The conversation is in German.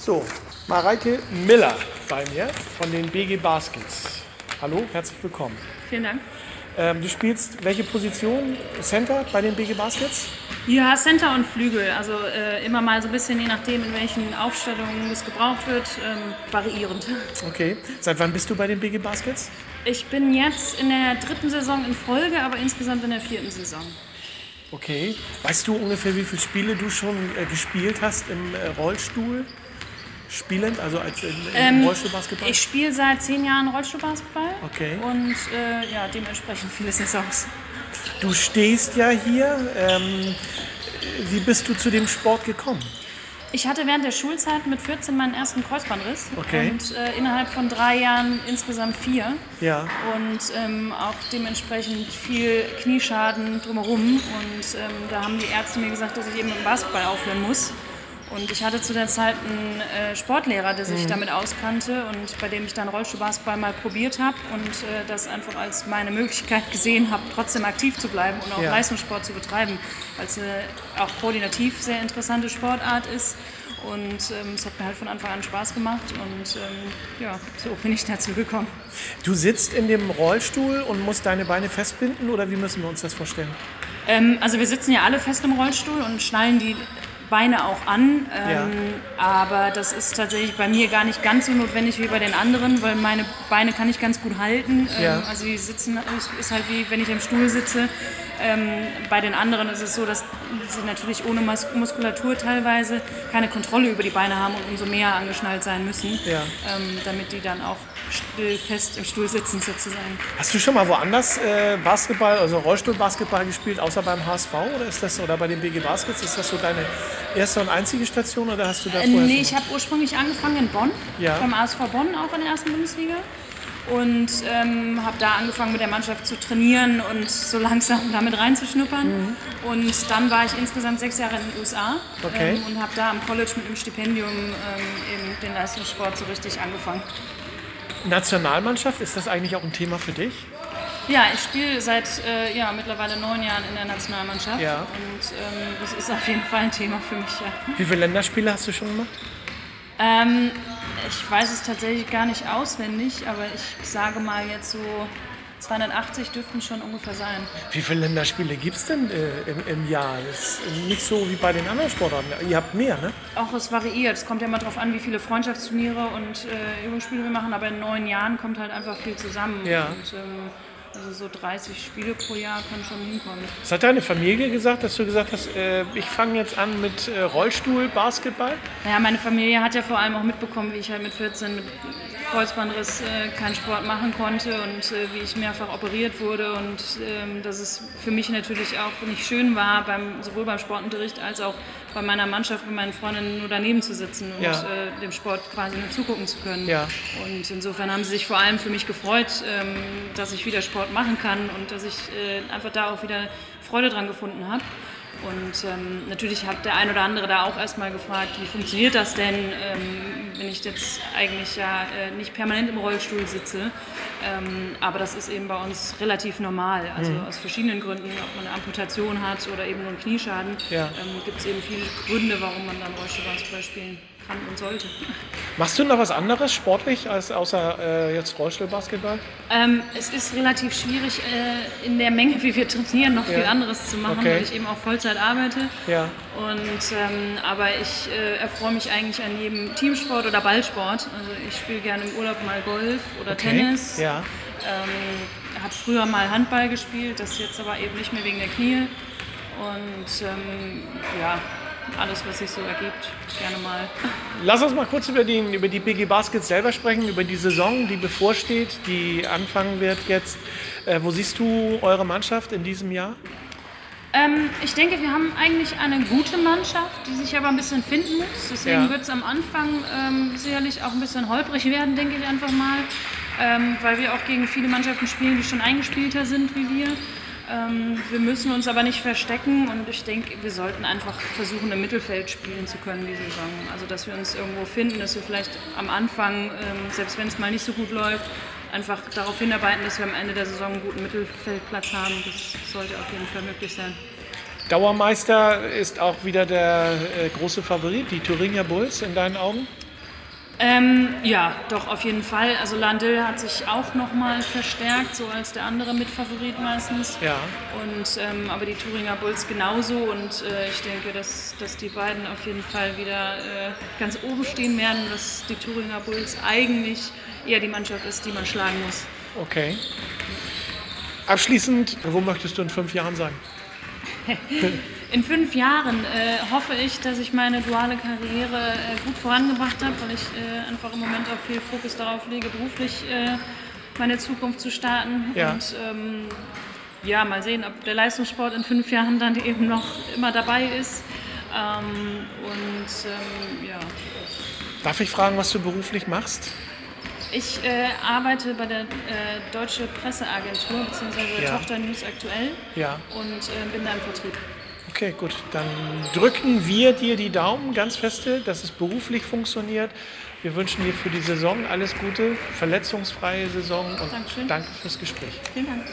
So, Mareike Miller bei mir von den BG Baskets. Hallo, herzlich willkommen. Vielen Dank. Ähm, du spielst welche Position? Center bei den BG Baskets? Ja, Center und Flügel. Also äh, immer mal so ein bisschen, je nachdem, in welchen Aufstellungen es gebraucht wird, ähm, variierend. Okay. Seit wann bist du bei den BG Baskets? Ich bin jetzt in der dritten Saison in Folge, aber insgesamt in der vierten Saison. Okay. Weißt du ungefähr, wie viele Spiele du schon äh, gespielt hast im äh, Rollstuhl? Spielend, also als in, im Ähm, Rollstuhlbasketball? Ich spiele seit zehn Jahren Rollstuhlbasketball. Okay. Und äh, ja, dementsprechend viele Saisons. Du stehst ja hier. Ähm, wie bist du zu dem Sport gekommen? Ich hatte während der Schulzeit mit 14 meinen ersten Kreuzbandriss. Okay. Und äh, innerhalb von drei Jahren insgesamt vier. Ja. und ähm, auch dementsprechend viel Knieschaden drumherum. Und ähm, da haben die Ärzte mir gesagt, dass ich eben mit dem Basketball aufhören muss. Und ich hatte zu der Zeit einen äh, Sportlehrer, der sich damit auskannte und bei dem ich dann Rollstuhlbasketball mal probiert habe und äh, das einfach als meine Möglichkeit gesehen habe, trotzdem aktiv zu bleiben und auch Ja. Leistungssport zu betreiben, weil es eine auch koordinativ sehr interessante Sportart ist. Und ähm, es hat mir halt von Anfang an Spaß gemacht und ähm, ja, so bin ich dazu gekommen. Du sitzt in dem Rollstuhl und musst deine Beine festbinden oder wie müssen wir uns das vorstellen? Ähm, also wir sitzen ja alle fest im Rollstuhl und schnallen die Beine auch an. Ähm, Aber das ist tatsächlich bei mir gar nicht ganz so notwendig wie bei den anderen, weil meine Beine kann ich ganz gut halten. Ähm, Ja. Also die sitzen ist- ist halt wie wenn ich im Stuhl sitze. Ähm, bei den anderen ist es so, dass sie natürlich ohne Mus Muskulatur teilweise keine Kontrolle über die Beine haben und umso mehr angeschnallt sein müssen, Ja. ähm, damit die dann auch still fest im Stuhl sitzen sozusagen. Hast du schon mal woanders äh, Basketball, also Rollstuhlbasketball gespielt, außer beim HSV oder ist das oder bei den BG Baskets? Ist das so deine erste und einzige Station oder hast du da Äh, vorher nee, ich habe ursprünglich angefangen in Bonn, Ja. beim ASV Bonn auch in der ersten Bundesliga. Und ähm, habe da angefangen mit der Mannschaft zu trainieren und so langsam damit reinzuschnuppern. Und dann war ich insgesamt sechs Jahre in den USA Okay. ähm, und habe da am College mit einem Stipendium ähm, eben den Leistungssport so richtig angefangen. Nationalmannschaft? Ist das eigentlich auch ein Thema für dich? Ja, ich spiele seit äh, ja, mittlerweile neun Jahren in der Nationalmannschaft Ja. und ähm, das ist auf jeden Fall ein Thema für mich. Ja. Wie viele Länderspiele hast du schon gemacht? Ähm, ich weiß es tatsächlich gar nicht auswendig, aber ich sage mal jetzt so 280 dürften schon ungefähr sein. Wie viele Länderspiele gibt es denn äh, im, im Jahr? Das ist nicht so wie bei den anderen Sportarten. Ihr habt mehr, ne? Auch es variiert. Es kommt ja immer darauf an, wie viele Freundschaftsturniere und äh, Übungsspiele wir machen, aber in neun Jahren kommt halt einfach viel zusammen. Ja. Und, ähm, also so 30 Spiele pro Jahr können schon hinkommen. Was hat deine Familie gesagt, dass du gesagt hast, äh, ich fange jetzt an mit äh, Rollstuhl, Basketball? Naja, meine Familie hat ja vor allem auch mitbekommen, wie ich halt mit 14 mit Kreuzbandriss äh, keinen Sport machen konnte und äh, wie ich mehrfach operiert wurde und ähm, dass es für mich natürlich auch nicht schön war, beim, sowohl beim Sportunterricht als auch bei meiner Mannschaft mit meinen Freundinnen nur daneben zu sitzen und Ja. äh, dem Sport quasi nur zugucken zu können. Ja. Und insofern haben sie sich vor allem für mich gefreut, ähm, dass ich wieder Sport machen kann und dass ich äh, einfach da auch wieder Freude dran gefunden habe. Und ähm, natürlich hat der ein oder andere da auch erstmal gefragt, wie funktioniert das denn, ähm, wenn ich jetzt eigentlich ja äh, nicht permanent im Rollstuhl sitze. Ähm, aber das ist eben bei uns relativ normal. Also Mhm. aus verschiedenen Gründen, ob man eine Amputation hat oder eben nur einen Knieschaden, Ja. ähm, gibt es eben viele Gründe, warum man dann Rollstuhlbasketball spielen kann und sollte. Machst du noch was anderes sportlich als außer äh, jetzt Rollstuhlbasketball? Ähm, es ist relativ schwierig, äh, in der Menge, wie wir trainieren, noch Ja. viel anderes zu machen, Okay. weil ich eben auch Vollzeit arbeite. Ja. Und, ähm, aber ich äh, erfreue mich eigentlich an jedem Teamsport oder Ballsport. Also ich spiele gerne im Urlaub mal Golf oder Okay. Tennis. Ja. Ähm, habe früher mal Handball gespielt, das jetzt aber eben nicht mehr wegen der Knie. Und ähm, ja, alles, was sich so ergibt, gerne mal. Lass uns mal kurz über die, über die BG Baskets selber sprechen, über die Saison, die bevorsteht, die anfangen wird jetzt. Äh, wo siehst du eure Mannschaft in diesem Jahr? Ähm, ich denke, wir haben eigentlich eine gute Mannschaft, die sich aber ein bisschen finden muss. Deswegen Ja. wird es am Anfang ähm, sicherlich auch ein bisschen holprig werden, denke ich einfach mal. Ähm, weil wir auch gegen viele Mannschaften spielen, die schon eingespielter sind wie wir. Ähm, wir müssen uns aber nicht verstecken und ich denke, wir sollten einfach versuchen, im Mittelfeld spielen zu können diese Saison. Also, dass wir uns irgendwo finden, dass wir vielleicht am Anfang, ähm, selbst wenn es mal nicht so gut läuft, einfach darauf hinarbeiten, dass wir am Ende der Saison einen guten Mittelfeldplatz haben. Das sollte auf jeden Fall möglich sein. Dauermeister ist auch wieder der äh, große Favorit, die Thüringer Bulls in deinen Augen? Ähm, ja, doch, auf jeden Fall. Also Landil hat sich auch nochmal verstärkt, so als der andere Mitfavorit meistens. Ja. Und, ähm, aber die Thuringer Bulls genauso. Und äh, ich denke, dass, dass die beiden auf jeden Fall wieder äh, ganz oben stehen werden, dass die Thuringer Bulls eigentlich eher die Mannschaft ist, die man schlagen muss. Okay. Abschließend, wo möchtest du in fünf Jahren sein? In fünf Jahren äh, hoffe ich, dass ich meine duale Karriere äh, gut vorangebracht habe, weil ich äh, einfach im Moment auch viel Fokus darauf lege, beruflich äh, meine Zukunft zu starten. Ja. Und ähm, ja, mal sehen, ob der Leistungssport in fünf Jahren dann eben noch immer dabei ist. Ähm, und ähm, ja. Darf ich fragen, was du beruflich machst? Ich äh, arbeite bei der äh, Deutsche Presseagentur bzw. Ja. Tochter News Aktuell Ja. und bin da im Vertrieb. Okay, gut. Dann drücken wir dir die Daumen ganz feste, dass es beruflich funktioniert. Wir wünschen dir für die Saison alles Gute, verletzungsfreie Saison und Dankeschön. danke fürs Gespräch. Vielen Dank.